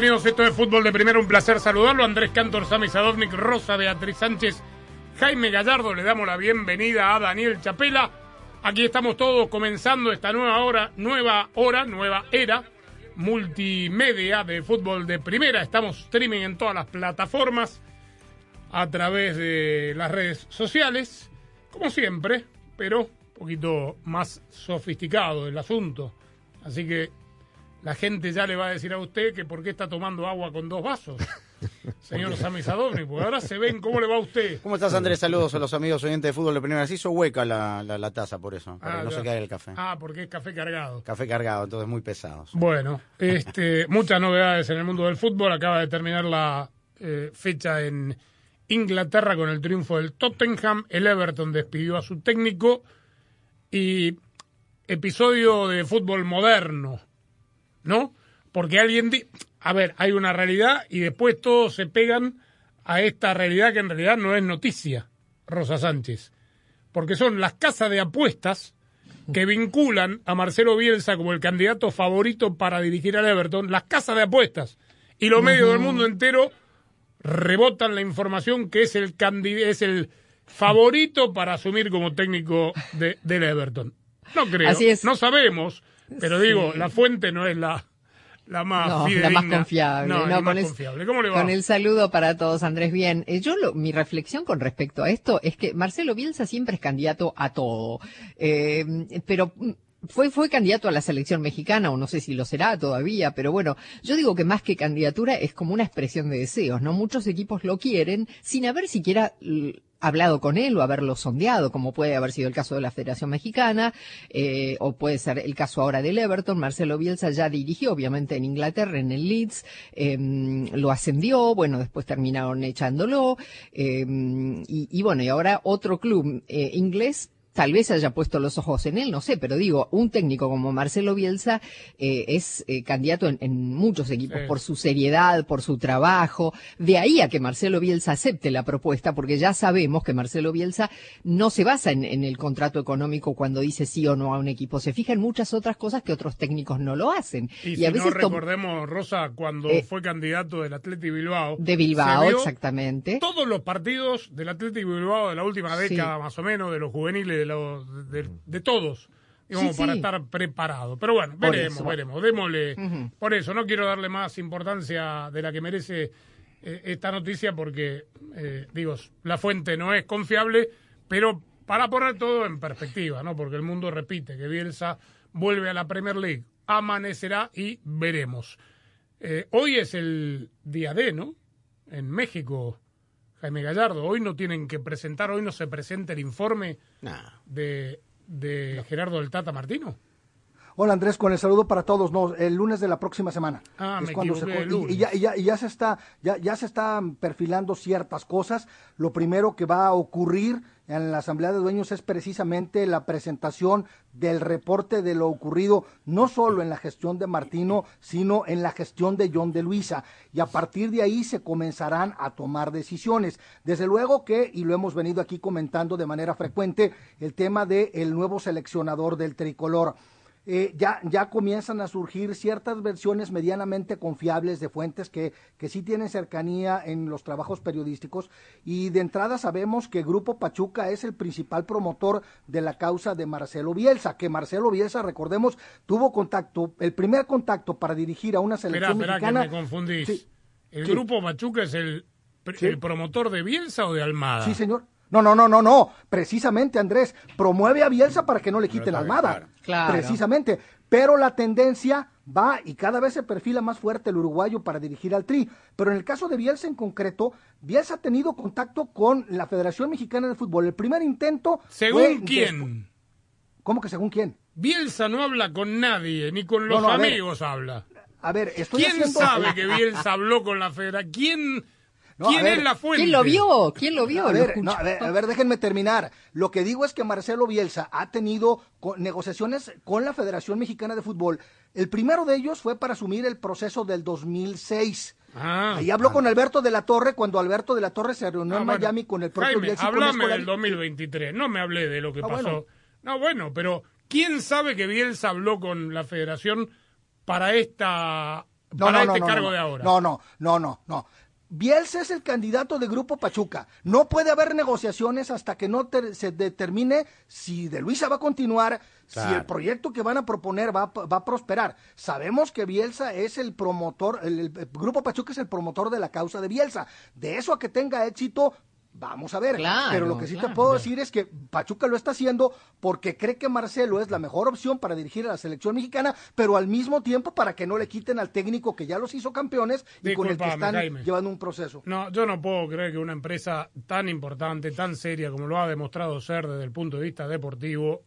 Bienvenidos. Esto es Fútbol de Primero. Un placer saludarlo. Andrés Cantor, Sami Sadovnik, Rosa, Beatriz Sánchez, Jaime Gallardo. Le damos la bienvenida a Daniel Chapela. Aquí estamos todos comenzando esta nueva hora, nueva hora, nueva era multimedia de Fútbol de Primera. Estamos streaming en todas las plataformas a través de las redes sociales, como siempre, pero un poquito más sofisticado el asunto. Así que la gente ya le va a decir a usted que por qué está tomando agua con dos vasos, señor Sami Sadovni, porque ahora se ven cómo le va a usted. ¿Cómo estás, Andrés? Saludos a los amigos oyentes de fútbol de primera. Se hizo hueca la, la, la taza por eso, para Ah, que no ya. se caiga el café. Ah, porque es café cargado. Café cargado, entonces muy pesados. Bueno, este, muchas novedades en el mundo del fútbol. Acaba de terminar la eh, fecha en Inglaterra con el triunfo del Tottenham. El Everton despidió a su técnico y episodio de fútbol moderno, ¿no? Porque alguien... di- A ver, hay una realidad y después todos se pegan a esta realidad que en realidad no es noticia, Rosa Sánchez. Porque son las casas de apuestas que vinculan a Marcelo Bielsa como el candidato favorito para dirigir al Everton, las casas de apuestas y los medios del mundo entero rebotan la información que es el es el favorito para asumir como técnico de, del Everton. No creo, Así es. no sabemos, pero digo, la fuente no es la, la más No, la más confiable. No, no, la con más el- confiable. ¿Cómo le va? Con el saludo para todos, Andrés. Bien, Eh, yo lo- mi reflexión con respecto a esto es que Marcelo Bielsa siempre es candidato a todo, Eh, pero mm, fue fue candidato a la selección mexicana o no sé si lo será todavía, pero bueno, yo digo que más que candidatura es como una expresión de deseos, ¿no? Muchos equipos lo quieren sin haber siquiera hablado con él o haberlo sondeado, como puede haber sido el caso de la Federación Mexicana, eh, o puede ser el caso ahora del Everton. Marcelo Bielsa ya dirigió, obviamente, en Inglaterra, en el Leeds, eh, lo ascendió, bueno, después terminaron echándolo, eh, y, y bueno, y ahora otro club eh, inglés tal vez haya puesto los ojos en él, no sé, pero digo, un técnico como Marcelo Bielsa eh, es eh, candidato en, en muchos equipos Sí. por su seriedad, por su trabajo, de ahí a que Marcelo Bielsa acepte la propuesta, porque ya sabemos que Marcelo Bielsa no se basa en, en el contrato económico cuando dice sí o no a un equipo, se fija en muchas otras cosas que otros técnicos no lo hacen. Y, a si no veces tom- recordemos, Rosa, cuando Eh, fue candidato del Atlético Bilbao. de Bilbao, se vio exactamente. todos los partidos del Atlético Bilbao de la última Sí. década, más o menos, de los juveniles, de, los, de, de todos, digamos, Sí, para sí. estar preparado. Pero bueno, Por veremos, eso. veremos, démosle. Por eso, no quiero darle más importancia de la que merece eh, esta noticia, porque, eh, digo, la fuente no es confiable, pero para poner todo en perspectiva, ¿no? Porque el mundo repite que Bielsa vuelve a la Premier League, amanecerá y veremos. Eh, hoy es el día D, ¿no? En México, Jaime Gallardo. Hoy no tienen que presentar, hoy no se presenta el informe de, de Gerardo del Tata Martino. Hola Andrés, con el saludo para todos. No, el lunes de la próxima semana. Ah, me se equivoqué, co- el y- lunes. y, ya, y ya- y ya se está, ya, ya se están perfilando ciertas cosas. Lo primero que va a ocurrir en la Asamblea de Dueños es precisamente la presentación del reporte de lo ocurrido, no solo en la gestión de Martino, sino en la gestión de John de Luisa. Y a partir de ahí se comenzarán a tomar decisiones. Desde luego que, y lo hemos venido aquí comentando de manera frecuente, el tema del nuevo seleccionador del tricolor eh, ya, ya comienzan a surgir ciertas versiones medianamente confiables de fuentes que, que sí tienen cercanía en los trabajos periodísticos y de entrada sabemos que Grupo Pachuca es el principal promotor de la causa de Marcelo Bielsa, que Marcelo Bielsa, recordemos, tuvo contacto, el primer contacto para dirigir a una Espera, selección espera, que mexicana. me confundís. Sí, ¿El sí. grupo Machuca es el, Sí. el promotor de Bielsa o de Almada? Sí, señor. No, no, no, no, no. Precisamente, Andrés, promueve a Bielsa para que no le quiten está la Almada. claro. Claro. Precisamente. Pero la tendencia va y cada vez se perfila más fuerte el uruguayo para dirigir al Tri. Pero en el caso de Bielsa en concreto, Bielsa ha tenido contacto con la Federación Mexicana de Fútbol. El primer intento. ¿Según quién? ¿Cómo que según quién? Bielsa no habla con nadie, ni con los no, a ver. amigos habla. A ver, estoy ¿Quién haciendo. sabe que Bielsa habló con la federación? ¿Quién, No, ¿quién ver. es la fuente? ¿Quién lo vio? ¿Quién lo vio? A ¿Lo ver, no, a ver, a ver, déjenme terminar. Lo que digo es que Marcelo Bielsa ha tenido co- negociaciones con la Federación Mexicana de Fútbol. El primero de ellos fue para asumir el proceso del 2006. Ah. Ahí habló con Alberto de la Torre cuando Alberto de la Torre se reunió Ah, en bueno. Miami con el propio Jaime, Bielsa Escolari. del 2023, no me hablé de lo que Ah, pasó. bueno. No, bueno, pero ¿quién sabe que Bielsa habló con la federación para esta No, para no, no, este no, cargo no. de ahora? No, no, no, no, no. Bielsa es el candidato de Grupo Pachuca. No puede haber negociaciones hasta que no se determine si de Luisa va a continuar, si el proyecto que van a proponer va, a- va a prosperar. Sabemos que Bielsa es el promotor, el, el Grupo Pachuca es el promotor de la causa de Bielsa. De eso a que tenga éxito, vamos a ver. Claro, Pero lo que sí te claro. puedo decir es que Pachuca lo está haciendo porque cree que Marcelo es la mejor opción para dirigir a la selección mexicana, pero al mismo tiempo para que no le quiten al técnico que ya los hizo campeones y con el que están Jaime. llevando un proceso. No, yo no puedo creer que una empresa tan importante, tan seria como lo ha demostrado ser desde el punto de vista deportivo,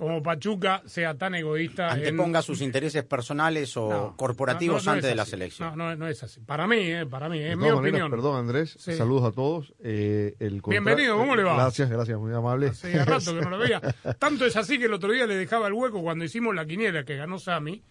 como Pachuca, sea tan egoísta. en- Anteponga sus intereses personales o No, corporativos no, no, no antes es de la selección. No, no, no es así. Para mí, eh, para mí, es mi maneras, opinión. perdón Andrés, Sí. saludos a todos. Eh, el contra- Bienvenido, ¿cómo le va? Gracias, gracias, muy amable. Hace rato que no lo veía. Tanto es así que el otro día le dejaba el hueco cuando hicimos la quiniela que ganó Sami.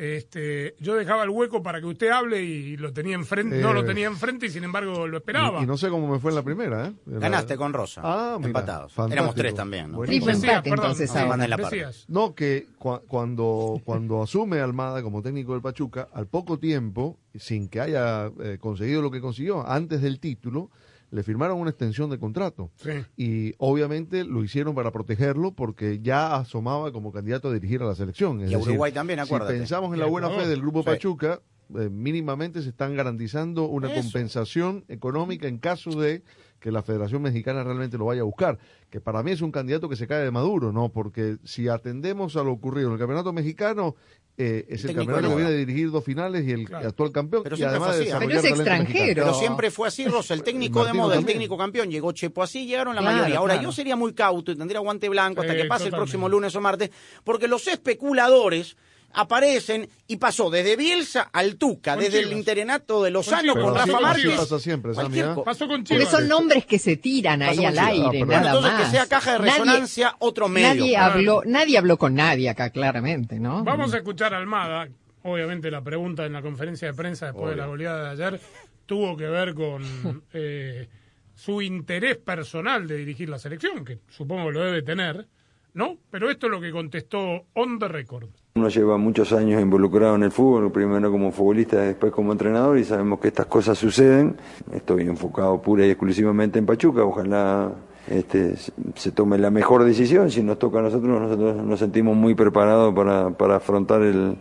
Este, yo dejaba el hueco para que usted hable y lo tenía enfrente, no lo tenía enfrente y sin embargo lo esperaba. Y, y no sé cómo me fue en la primera, ¿eh? En Ganaste con Rosa. Ah, mira, Empatados. fantástico. Éramos tres también, ¿no? Triple empate, entonces, ahora. Manda la. No, que cua- cuando, cuando asume Almada como técnico del Pachuca, al poco tiempo, sin que haya eh, conseguido lo que consiguió, antes del título, le firmaron una extensión de contrato. Sí. Y obviamente lo hicieron para protegerlo porque ya asomaba como candidato a dirigir a la selección. Es Y a decir, Uruguay también, acuérdate. Si pensamos en la buena fe del Grupo Sí. Pachuca, eh, mínimamente se están garantizando una Eso. compensación económica en caso de que la Federación Mexicana realmente lo vaya a buscar, que para mí es un candidato que se cae de maduro, ¿no? Porque si atendemos a lo ocurrido en el Campeonato Mexicano, eh, es el campeonato que viene a dirigir dos finales y el Claro. actual campeón, Pero y siempre además fue de así, desarrollar Pero es extranjero. mexicano. Pero siempre fue así, Rosa, el técnico de moda, el técnico campeón, llegó Chepo así, llegaron la Claro, mayoría. Ahora, claro. yo sería muy cauto y tendría guante blanco hasta que pase el próximo lunes o martes, porque los especuladores aparecen y pasó desde Bielsa al Tuca, Con desde el interinato de Lozano con Rafa con así Márquez. pasa siempre, Pasó con Porque Chivas. son nombres que se tiran ahí Pasó al aire, Ah, nada entonces más. que sea caja de Nadie- resonancia otro medio. Nadie Claro. habló, nadie habló con nadie acá, claramente, ¿no? Vamos a escuchar a Almada. Obviamente la pregunta en la conferencia de prensa después de la goleada de ayer tuvo que ver con eh, su interés personal de dirigir la selección, que supongo lo debe tener, ¿no? Pero esto es lo que contestó on the record. Uno lleva muchos años involucrado en el fútbol, primero como futbolista, después como entrenador, y sabemos que estas cosas suceden. Estoy enfocado pura y exclusivamente en Pachuca, ojalá este, se- tome la mejor decisión. Si nos toca a nosotros, nosotros nos sentimos muy preparados para, afrontar el,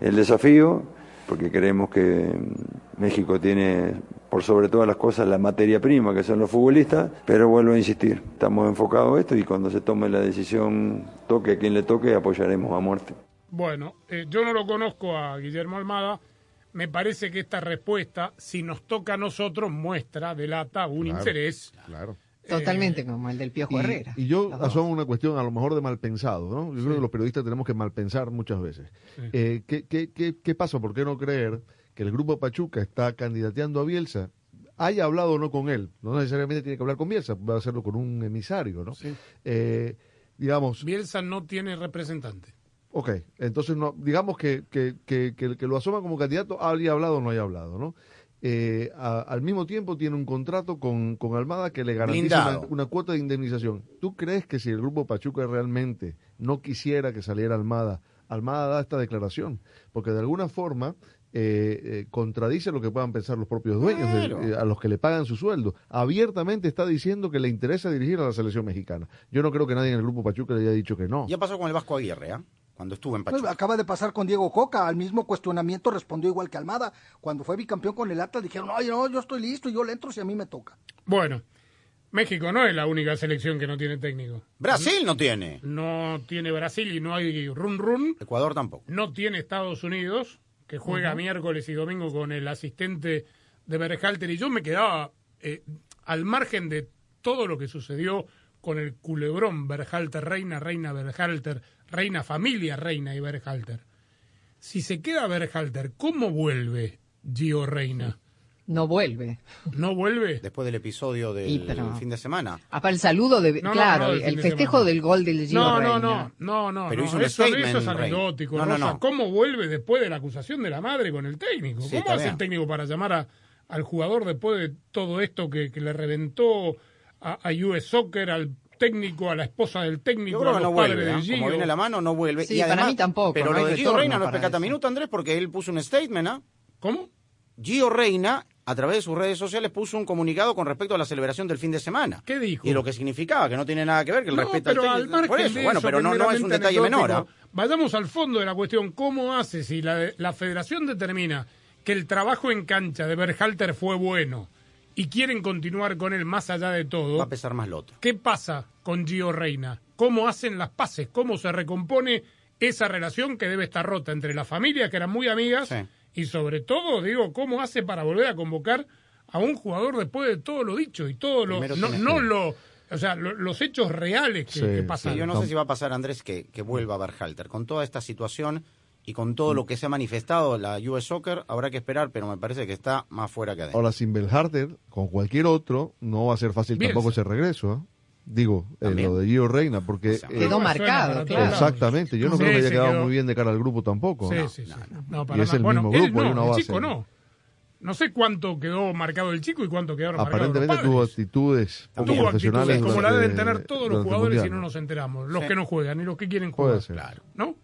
el desafío, porque creemos que México tiene, por sobre todas las cosas, la materia prima, que son los futbolistas, pero vuelvo a insistir, estamos enfocados en esto y cuando se tome la decisión, toque a quien le toque, apoyaremos a muerte. Bueno, eh, yo no lo conozco a Guillermo Almada. Me parece que esta respuesta, si nos toca a nosotros, muestra, delata un Claro. interés. Claro. Totalmente como el del Piojo Y, Herrera. y yo asomo una cuestión a lo mejor de mal pensado, ¿no? Yo creo que los periodistas tenemos que mal pensar muchas veces. Eh, ¿qué, qué, qué, qué pasa? ¿Por qué no creer que el grupo Pachuca está candidateando a Bielsa? Haya hablado o no con él, no necesariamente tiene que hablar con Bielsa, va a hacerlo con un emisario, ¿no? Eh, digamos, Bielsa no tiene representante. Ok, entonces no, digamos que, que, que, que el que lo asoma como candidato haya hablado o no haya hablado, ¿no? Eh, a- al mismo tiempo tiene un contrato con, con Almada que le garantiza una, cuota de indemnización. ¿Tú crees que si el grupo Pachuca realmente no quisiera que saliera Almada, Almada da esta declaración? Porque de alguna forma eh, eh, contradice lo que puedan pensar los propios dueños, de- Claro. eh, a los que le pagan su sueldo. Abiertamente está diciendo que le interesa dirigir a la selección mexicana. Yo no creo que nadie en el grupo Pachuca le haya dicho que no. Ya pasó con el Vasco Aguirre, ¿ah? Cuando estuvo en Pues, acaba de pasar con Diego Coca, al mismo cuestionamiento respondió igual que Almada. Cuando fue bicampeón con el Atlas dijeron, no, no, yo estoy listo y yo le entro si a mí me toca. Bueno, México no es la única selección que no tiene técnico. Brasil no tiene. No tiene Brasil y no hay run run. Ecuador tampoco. No tiene Estados Unidos, que juega miércoles y domingo con el asistente de Berhalter. Y yo me quedaba eh, al margen de todo lo que sucedió con el culebrón Berhalter, reina, reina Berhalter, reina familia, reina y Berhalter. Si se queda Berhalter, ¿cómo vuelve Gio Reina? No vuelve. ¿No vuelve? Después del episodio del Y, pero- fin de semana. Ah, para el saludo de... No, no, claro, no, fin el de festejo semana. del gol del Gio No, no, Reina. no, no, no, Pero no. hizo un eso, statement, eso es anecdótico, No, no, Rosa. no. ¿Cómo vuelve después de la acusación de la madre con el técnico? Sí, ¿Cómo hace bien. el técnico para llamar a- al jugador después de todo esto que, que le reventó a, a US Soccer, al técnico, a la esposa del técnico, Yo creo a que los no padres vuelve. de ¿eh? Gio? Como viene la mano, no vuelve. Sí, y para además, mí tampoco, Pero no lo de Gio Reina no es para pecata eso. minuto, Andrés, porque él puso un statement, ¿ah? ¿Cómo? Gio Reina, a través de sus redes sociales, puso un comunicado con respecto a la celebración del fin de semana. ¿Qué dijo? Y lo que significaba, que no tiene nada que ver, que el No, respeto pero al al técnico. margen Por eso, de bueno, eso, pero no, no es un detalle menor. ¿ah? Vayamos al fondo de la cuestión. ¿Cómo hace si la, la federación determina que el trabajo en cancha de Berhalter fue bueno y quieren continuar con él más allá de todo? Va a pesar más lo otro. ¿Qué pasa con Gio Reina? ¿Cómo hacen las paces? ¿Cómo se recompone esa relación que debe estar rota entre las familias que eran muy amigas? Sí. Y sobre todo, digo, ¿cómo hace para volver a convocar a un jugador después de todo lo dicho y todo lo... Primero No, no lo... O sea, lo- los hechos reales que, Sí, que sí, pasan. Sí, yo no, No. sé si va a pasar, Andrés, que, que vuelva Berhalter. Con toda esta situación y con todo lo que se ha manifestado la US Soccer, habrá que esperar, pero me parece que está más fuera que adentro. Ahora, sin Belharter, con cualquier otro, no va a ser fácil Bielsa. tampoco ese regreso. ¿eh? Digo, eh, lo de Gio Reina, porque... Eh, Quedó No, marcado, claro. exactamente, yo no Sí, creo que haya quedado quedó- muy bien de cara al grupo tampoco. Sí, ¿no? sí, sí. No, para Y es nada. el bueno, mismo él grupo, hay una el base. chico no. No sé cuánto quedó marcado el chico y cuánto quedaron marcados Aparentemente los tuvo actitudes poco Tuvo profesionales. actitudes como la deben tener todos los el jugadores si Mundial. no nos enteramos. Los Sí. que no juegan y los que quieren jugar. Puede ser. Claro. ¿no?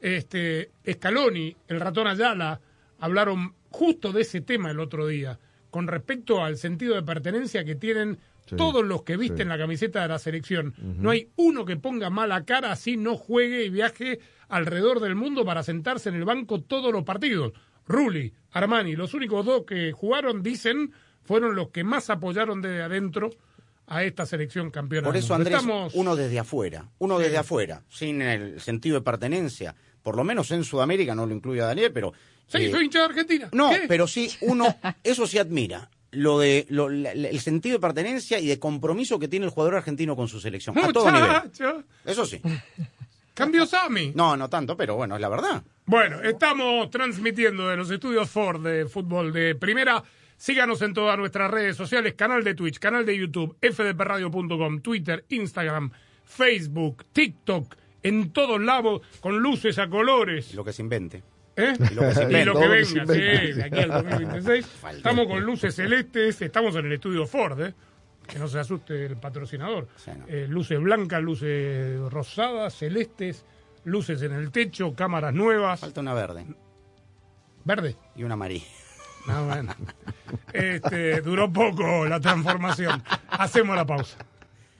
Este, Scaloni, el ratón Ayala, hablaron justo de ese tema el otro día, con respecto al sentido de pertenencia que tienen Sí, todos los que visten sí. la camiseta de la selección. No hay uno que ponga mala cara así no juegue y viaje alrededor del mundo para sentarse en el banco todos los partidos. Rulli, Armani, los únicos dos que jugaron, dicen, fueron los que más apoyaron desde adentro a esta selección campeona. Por eso. Andrés, Estamos- uno desde afuera, uno Sí. desde afuera, sin el sentido de pertenencia, por lo menos en Sudamérica, no lo incluye a Daniel, pero... Sí, eh, soy hincha de Argentina. No, ¿Qué? pero sí, uno, eso sí admira, lo de lo- la- la- el sentido de pertenencia y de compromiso que tiene el jugador argentino con su selección, a todo nivel. Muchacho. Eso sí. Cambió Sami. No, no tanto, pero bueno, es la verdad. Bueno, estamos transmitiendo de los estudios Ford de fútbol de primera. Síganos en todas nuestras redes sociales, canal de Twitch, canal de YouTube, fdpradio.com, Twitter, Instagram, Facebook, TikTok, en todos lados, con luces a colores. Lo que se invente. ¿Eh? Y lo que se Y invente. lo que lo que venga, sí, aquí al 2026. Falta. Estamos con luces celestes, estamos en el estudio Ford, ¿eh? que no se asuste el patrocinador. Sí, no. Eh, luces blancas, luces rosadas, celestes, luces en el techo, cámaras nuevas. Falta una verde Verde. y una amarilla. No, bueno. Este, duró poco la transformación. Hacemos la pausa.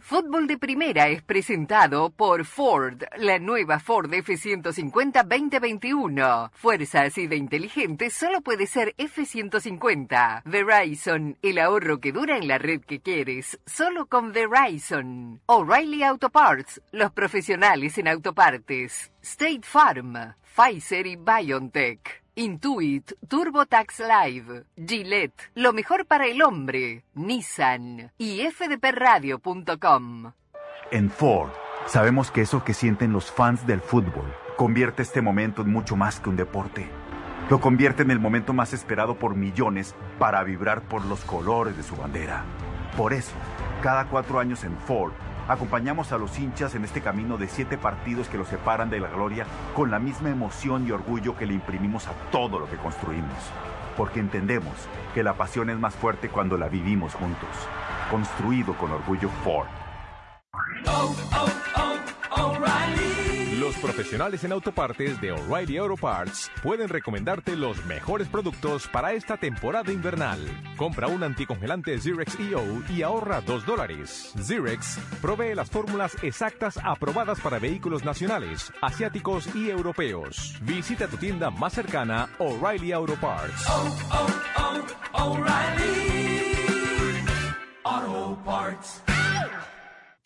Fútbol de Primera es presentado por Ford, la nueva Ford F150 2021. Fuerza así de inteligente solo puede ser F150. Verizon, el ahorro que dura en la red que quieres, solo con Verizon. O'Reilly Auto Parts, los profesionales en autopartes. State Farm, Pfizer y BioNTech. Intuit, TurboTax Live, Gillette, lo mejor para el hombre, Nissan y fdpradio.com. En Ford, sabemos que eso que sienten los fans del fútbol convierte este momento en mucho más que un deporte. Lo convierte en el momento más esperado por millones para vibrar por los colores de su bandera. Por eso, cada cuatro años en Ford, acompañamos a los hinchas en este camino de siete partidos que los separan de la gloria con la misma emoción y orgullo que le imprimimos a todo lo que construimos. Porque entendemos que la pasión es más fuerte cuando la vivimos juntos. Construido con orgullo Ford. Los profesionales en autopartes de O'Reilly Auto Parts pueden recomendarte los mejores productos para esta temporada invernal. Compra un anticongelante Zirex EO y ahorra 2 dólares. Zirex provee las fórmulas exactas aprobadas para vehículos nacionales, asiáticos y europeos. Visita tu tienda más cercana, O'Reilly Auto Parts. Auto Parts.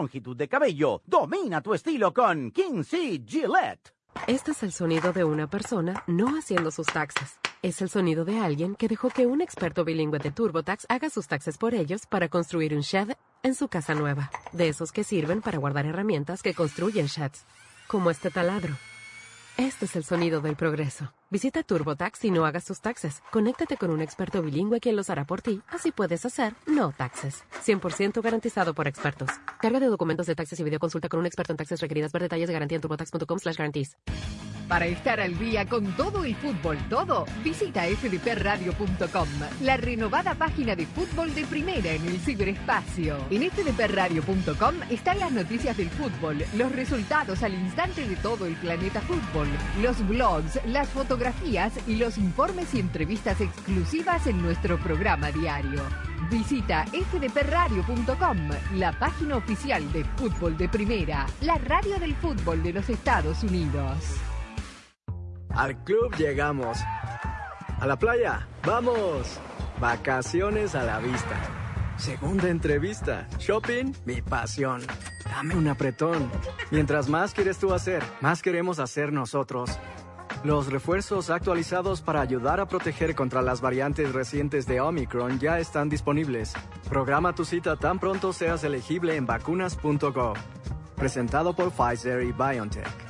longitud de cabello. Domina tu estilo con Kinsey Gillette. Este es el sonido de una persona no haciendo sus taxes. Es el sonido de alguien que dejó que un experto bilingüe de TurboTax haga sus taxes por ellos para construir un shed en su casa nueva. De esos que sirven para guardar herramientas que construyen sheds. Como este taladro. Este es el sonido del progreso. Visita TurboTax y no hagas tus taxes. Conéctate con un experto bilingüe quien los hará por ti. Así puedes hacer no taxes. 100% garantizado por expertos. Carga de documentos de taxes y videoconsulta con un experto en taxes requeridas. Ver detalles de garantía en turbotax.com slash guarantees. Para estar al día con todo el fútbol, todo, visita fdpradio.com, la renovada página de fútbol de primera en el ciberespacio. En fdpradio.com están las noticias del fútbol, los resultados al instante de todo el planeta fútbol, los blogs, las fotografías y los informes y entrevistas exclusivas en nuestro programa diario. Visita fdpradio.com, la página oficial de fútbol de primera, la radio del fútbol de los Estados Unidos. Al club llegamos. A la playa, vamos. Vacaciones a la vista. Segunda entrevista. Shopping, mi pasión. Dame un apretón. Mientras más quieres tú hacer, más queremos hacer nosotros. Los refuerzos actualizados para ayudar a proteger contra las variantes recientes de Omicron ya están disponibles. Programa tu cita tan pronto seas elegible en vacunas.gov. Presentado por Pfizer y BioNTech.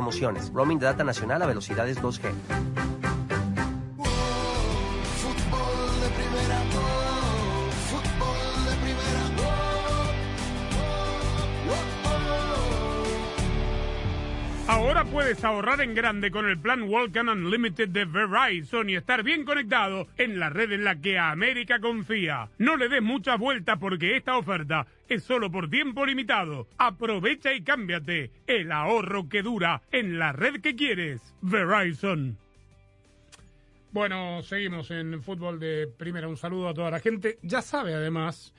Roaming de data nacional a velocidades 2G. Ahora puedes ahorrar en grande con el plan Welcome Unlimited de Verizon y estar bien conectado en la red en la que América confía. No le des muchas vueltas porque esta oferta es solo por tiempo limitado. Aprovecha y cámbiate. El ahorro que dura en la red que quieres. Verizon. Bueno, seguimos en fútbol de primera. Un saludo a toda la gente. Ya sabe, además,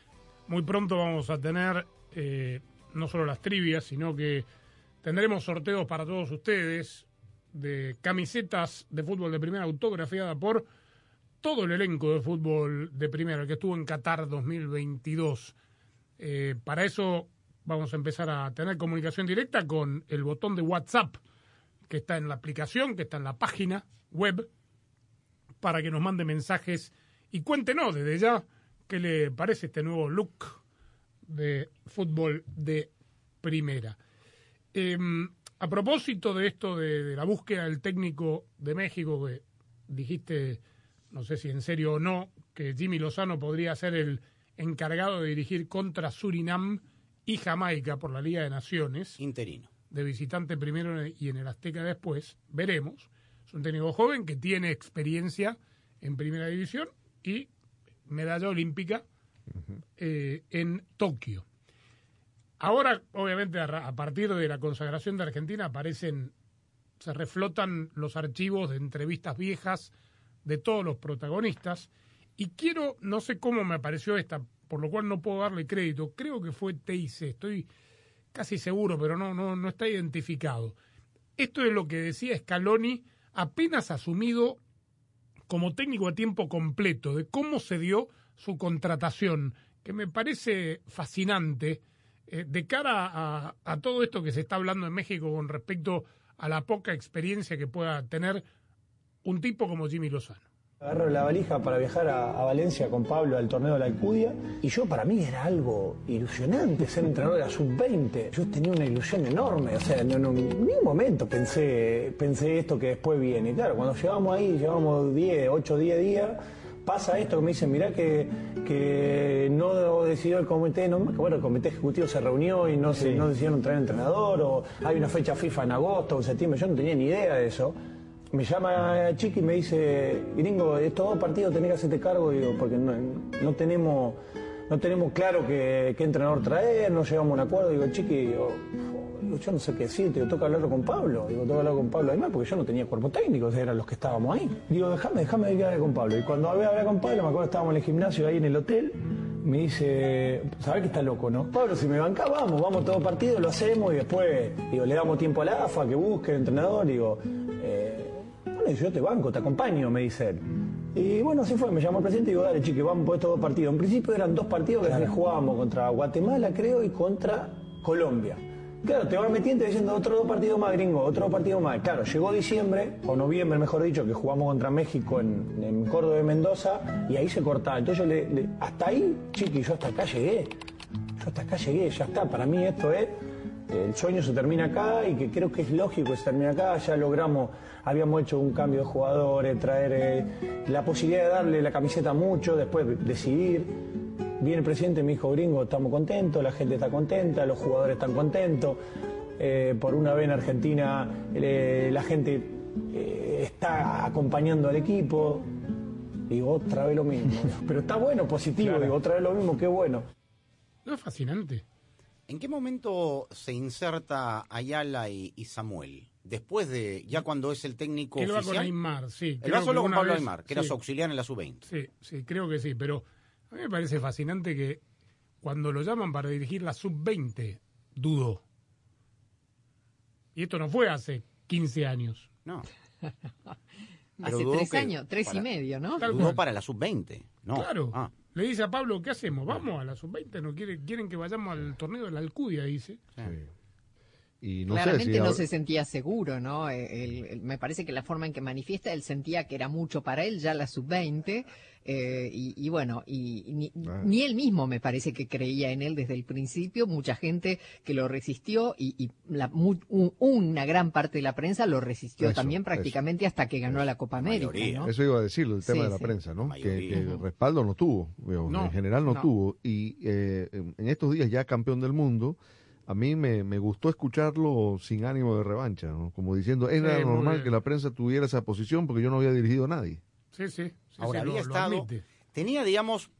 muy pronto vamos a tener eh, no solo las trivias, sino que tendremos sorteos para todos ustedes de camisetas de fútbol de primera autografiada por todo el elenco de fútbol de primera, el que estuvo en Qatar 2022. Eh, para eso vamos a empezar a tener comunicación directa con el botón de WhatsApp que está en la aplicación, que está en la página web, para que nos mande mensajes y cuéntenos desde ya qué le parece este nuevo look de fútbol de primera. Eh, a propósito de esto de, de, la búsqueda del técnico de México, que dijiste, no sé si en serio o no, que Jimmy Lozano podría ser el encargado de dirigir contra Surinam y Jamaica por la Liga de Naciones. Interino. De visitante primero y en el Azteca después. Veremos. Es un técnico joven que tiene experiencia en primera división y medalla olímpica uh -huh. eh, en Tokio. Ahora, obviamente, a, partir de la consagración de Argentina aparecen, se reflotan los archivos de entrevistas viejas de todos los protagonistas. Y quiero, no sé cómo me apareció esta, por lo cual no puedo darle crédito, creo que fue TIC, estoy casi seguro, pero no, no, no está identificado. esto es lo que decía Scaloni apenas asumido como técnico a tiempo completo, de cómo se dio su contratación, que me parece fascinante eh, de cara a, todo esto que se está hablando en México con respecto a la poca experiencia que pueda tener un tipo como Jimmy Lozano. Agarro la valija para viajar a, Valencia con Pablo al torneo de la Alcudia y yo para mí era algo ilusionante ser entrenador de la sub-20. Yo tenía una ilusión enorme, o sea, no, en ningún momento pensé, pensé esto que después viene. Claro, cuando llegamos ahí, llevamos 10, 8, 10 días, pasa esto que me dicen, mirá que, que no decidió el comité, no, que bueno, el comité ejecutivo se reunió y no, se, no decidieron traer entrenador, o hay una fecha FIFA en agosto o en septiembre, yo no tenía ni idea de eso. Me llama Chiqui y me dice, gringo, estos dos partidos tenés que hacerte cargo, digo, porque no, no tenemos no tenemos claro qué, entrenador traer, no llegamos a un acuerdo. Digo, Chiqui, digo, yo no sé qué decir, digo, toca hablarlo con Pablo. Digo, toca hablar con Pablo además, porque yo no tenía cuerpo técnico, eran los que estábamos ahí. Digo, déjame, déjame que hable con Pablo. Y cuando hablé, hablé con Pablo, me acuerdo que estábamos en el gimnasio ahí en el hotel, me dice, ¿sabes que está loco, no? Pablo, si me banca, vamos, vamos todo partido, lo hacemos y después, digo, le damos tiempo a la AFA que busque el entrenador, digo, eh, bueno, yo te banco, te acompaño, me dice él. Y bueno, así fue, me llamó el presidente y digo, dale, chique, vamos por estos dos partidos. En principio eran dos partidos que jugábamos contra Guatemala, creo, y contra Colombia. Claro, te vas metiendo diciendo otro dos partidos más, gringo, otro partido más. Claro, llegó diciembre, o noviembre mejor dicho, que jugamos contra México en, en Córdoba de Mendoza, y ahí se cortaba. Entonces yo le, le- hasta ahí, chiqui, yo hasta acá llegué. Yo hasta acá llegué, ya está. Para mí esto es, el sueño se termina acá y que creo que es lógico que se termine acá. Ya logramos, habíamos hecho un cambio de jugadores, traer eh, la posibilidad de darle la camiseta mucho, después decidir. Viene el presidente, me dijo, gringo, estamos contentos, la gente está contenta, los jugadores están contentos. Eh, por una vez en Argentina eh, la gente eh, está acompañando al equipo. Digo, otra vez lo mismo. Pero está bueno, positivo, Claro. digo, otra vez lo mismo, qué bueno. No es fascinante. ¿En qué momento se inserta Ayala y, y Samuel? Después de, ya cuando es el técnico Él va oficial. con Aymar, sí. Él va solo con Pablo vez- Aymar, que era su auxiliar en la sub-20. Sí, sí, creo que sí, pero a mí me parece fascinante que cuando lo llaman para dirigir la sub-20, dudó. Y esto no fue hace 15 años. No. Hace tres que años, tres para- y medio, ¿no? Dudó para la sub-20. No. Claro. Ah. Le dice a Pablo, ¿qué hacemos? Vamos a la sub-20, no quiere, quieren que vayamos al torneo de la Alcudia, dice. Y no Claramente sé si no ahora- se sentía seguro, ¿no? El- el- me parece que la forma en que manifiesta, él sentía que era mucho para él, ya la sub-20, eh, y, y bueno, y, y ni, Ah. ni él mismo me parece que creía en él desde el principio, mucha gente que lo resistió y, y la, mu- un- una gran parte de la prensa lo resistió Eso, también prácticamente hasta que ganó la Copa América, ¿no? Eso iba a decir, el tema Sí, de la sí. prensa, ¿no? Que, que respaldo no tuvo, No, en general no, no. tuvo. Y eh, en en estos días ya campeón del mundo, a mí me, me gustó escucharlo sin ánimo de revancha, ¿no? Como diciendo, era Sí, normal que la prensa tuviera esa posición porque yo no había dirigido a nadie. Sí, sí. sí, Ahora sí, había lo estado. Tenía, digamos,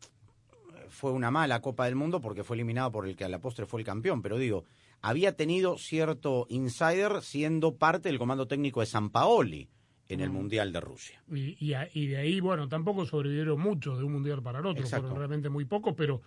fue una mala Copa del Mundo porque fue eliminado por el que a la postre fue el campeón, pero digo, había tenido cierto insider siendo parte del comando técnico de San Paoli en el Mm. Mundial de Rusia. Y, y, a- y de ahí, bueno, tampoco sobrevivieron mucho de un mundial para el otro, Exacto. fueron realmente muy pocos, pero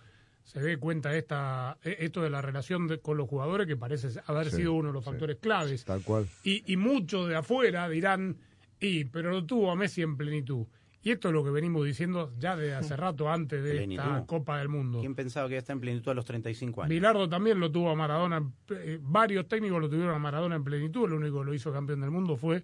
se dé cuenta esta, e- esto de la relación de- con los jugadores que parece haber Sí, sido uno de los sí. factores claves. Tal cual. Y, y muchos de afuera dirán, y pero lo tuvo a Messi en plenitud. Y esto es lo que venimos diciendo ya desde hace rato antes de Plenitud. esta Copa del Mundo. ¿Quién pensaba que ya está en plenitud a los 35 años? Bilardo también lo tuvo a Maradona, eh, varios técnicos lo tuvieron a Maradona en plenitud, el único que lo hizo campeón del mundo fue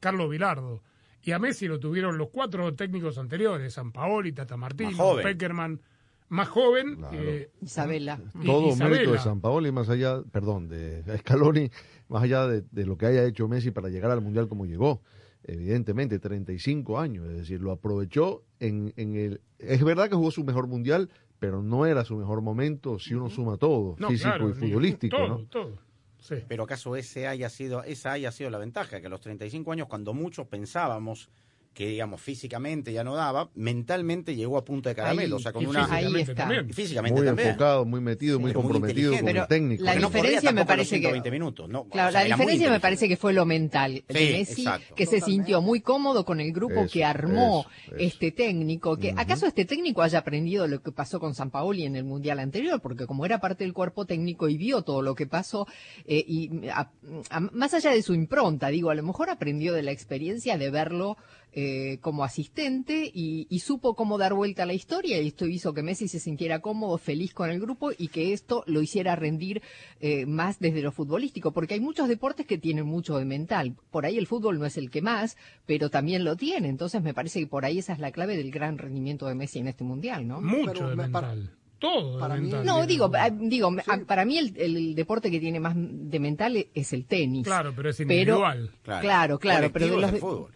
Carlos Bilardo. Y a Messi lo tuvieron los cuatro técnicos anteriores, San Paoli, Tata Martino, Más joven. Peckerman, más joven, Claro. eh, Isabela. y- Todo Isabela. mérito de San Paoli, más allá, perdón, de Scaloni, más allá de, de lo que haya hecho Messi para llegar al Mundial como llegó. Evidentemente, 35 años, es decir, lo aprovechó en, en el... Es verdad que jugó su mejor Mundial, pero no era su mejor momento si uno suma todo, No, físico claro, y futbolístico, todo, ¿no? todo. Sí. Pero acaso ese haya sido, esa haya sido la ventaja, que a los 35 años, cuando muchos pensábamos que digamos físicamente ya no daba, mentalmente llegó a punta de caramelo, Ahí, o sea, con una físicamente Ahí está. también. Físicamente muy también. enfocado, muy metido, muy comprometido con el técnico. La no diferencia me parece que 120 minutos, no, Claro, o sea, la diferencia me parece que fue lo mental de Sí, Messi, exacto. que se sintió muy cómodo con el grupo Eso, que armó eso, eso. este técnico. Que ¿Acaso este técnico haya aprendido lo que pasó con San Paoli en el mundial anterior? Porque como era parte del cuerpo técnico y vio todo lo que pasó, eh, y a- a- más allá de su impronta, digo, a lo mejor aprendió de la experiencia de verlo eh, como asistente y, y supo cómo dar vuelta a la historia y esto hizo que Messi se sintiera cómodo, feliz con el grupo y que esto lo hiciera rendir eh, más desde lo futbolístico, porque hay muchos deportes que tienen mucho de mental. Por ahí el fútbol no es el que más, pero también lo tiene. Entonces me parece que por ahí esa es la clave del gran rendimiento de Messi en este mundial, ¿no? Mucho Pero de mental. Todo para de mí- mental. No, digo, ah, digo, ah, para mí el, el deporte que tiene más de mental es el tenis. Claro, pero es Pero- individual. Claro, claro, pero de Colectivo los fútbol.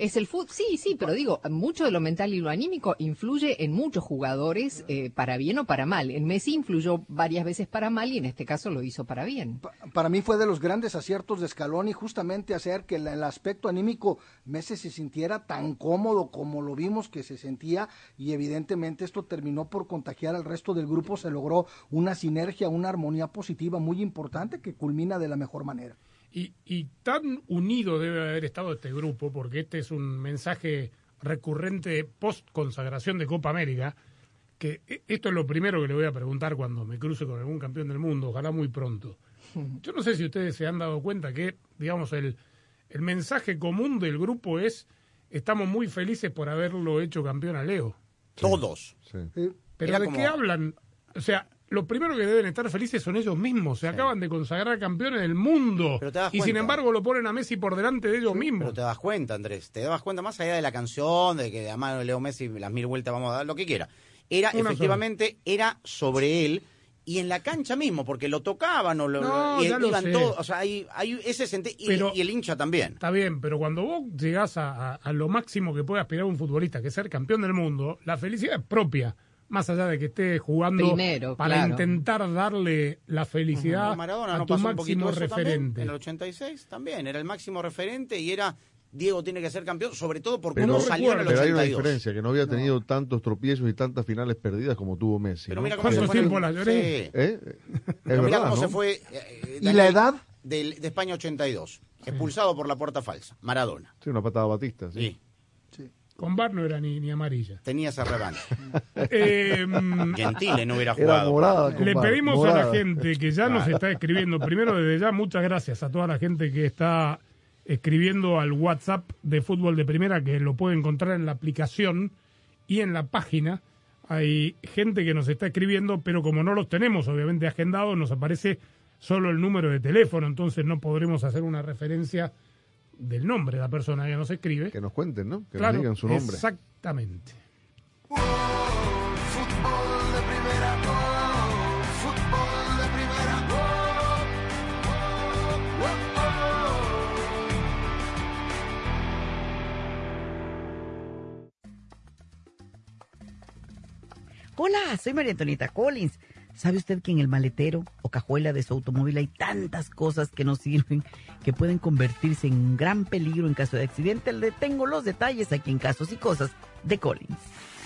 Es el fútbol, sí, sí, pero digo, mucho de lo mental y lo anímico influye en muchos jugadores, eh, para bien o para mal. En Messi influyó varias veces para mal y en este caso lo hizo para bien. Pa- Para mí fue de los grandes aciertos de Scaloni justamente hacer que el, el aspecto anímico Messi se sintiera tan cómodo como lo vimos que se sentía y evidentemente esto terminó por contagiar al resto del grupo, se logró una sinergia, una armonía positiva muy importante que culmina de la mejor manera. Y, y tan unido debe haber estado este grupo, porque este es un mensaje recurrente post consagración de Copa América, que e- esto es lo primero que le voy a preguntar cuando me cruce con algún campeón del mundo, ojalá muy pronto. Yo no sé si ustedes se han dado cuenta que, digamos, el, el mensaje común del grupo es estamos muy felices por haberlo hecho campeón a Leo. Todos. Sí. Pero Era ¿de como- qué hablan? O sea, lo primero que deben estar felices son ellos mismos. Se acaban de consagrar campeones del mundo. Pero te das Y sin embargo lo ponen a Messi por delante de ellos mismos. Pero te das cuenta, Andrés, te das cuenta más allá de la canción, de que además Leo Messi las mil vueltas vamos a dar, lo que quiera. Era, Una efectivamente, era sobre él y en la cancha mismo, porque lo tocaban o lo, No, y ya lo iban todos, o sea, hay, hay ese sentido, y, el hincha también. Está bien, pero cuando vos llegás a, a- a lo máximo que puede aspirar un futbolista, que es ser campeón del mundo, la felicidad es propia. Más allá de que esté jugando Primero, para claro. intentar darle la felicidad Maradona a no tu pasó un poquito máximo eso referente. también, en el 86 también, era el máximo referente y era Diego tiene que ser campeón, sobre todo por Pero, cómo salió en el pero hay una 82. diferencia, que no había tenido tantos tropiezos y tantas finales perdidas como tuvo Messi. Pero mira cómo se ¿Cuánto fue. tiempo la lloré? Sí. ¿Eh? Pero mira verdad, cómo se ¿no? fue. eh, ¿Y la edad? del- de España 82. Expulsado por la puerta falsa. Maradona. Sí, una patada batista. Sí. Sí. Con Bar no era ni, ni amarilla. Tenía esa revancha. Eh, Gentile no hubiera Era jugado. morada. Le pedimos a la gente que ya nos está escribiendo, primero desde ya, muchas gracias a toda la gente que está escribiendo al WhatsApp de Fútbol de Primera, que lo puede encontrar en la aplicación y en la página. Hay gente que nos está escribiendo, pero como no los tenemos obviamente agendados, nos aparece solo el número de teléfono, entonces no podremos hacer una referencia del nombre de la persona que nos escribe. Que nos cuenten, ¿no? Que Claro, nos digan su nombre. Exactamente. Fútbol de primera, fútbol de primera, Hola, soy María Antonieta Collins. ¿Sabe usted que en el maletero o cajuela de su automóvil hay tantas cosas que no sirven que pueden convertirse en un gran peligro en caso de accidente? Le tengo los detalles aquí en Casos y Cosas de Collins.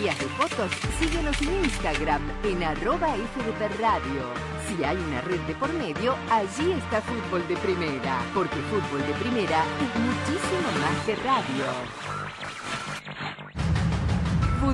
de fotos, síguenos en Instagram en arroba Radio. Si hay una red de por medio, allí está Fútbol de Primera, porque Fútbol de Primera es muchísimo más que radio.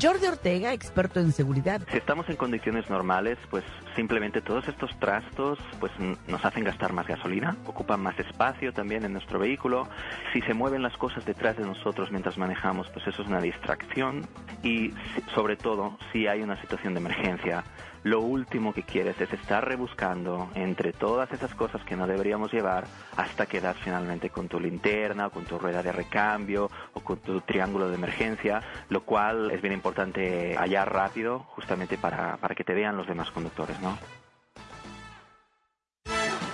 Jordi Ortega, experto en seguridad. Si estamos en condiciones normales, pues simplemente todos estos trastos pues nos hacen gastar más gasolina, ocupan más espacio también en nuestro vehículo. Si se mueven las cosas detrás de nosotros mientras manejamos, pues eso es una distracción y sobre todo si hay una situación de emergencia, lo último que quieres es estar rebuscando entre todas esas cosas que no deberíamos llevar hasta quedar finalmente con tu linterna, o con tu rueda de recambio o con tu triángulo de emergencia, lo cual es bien importante hallar rápido justamente para, para que te vean los demás conductores, ¿no?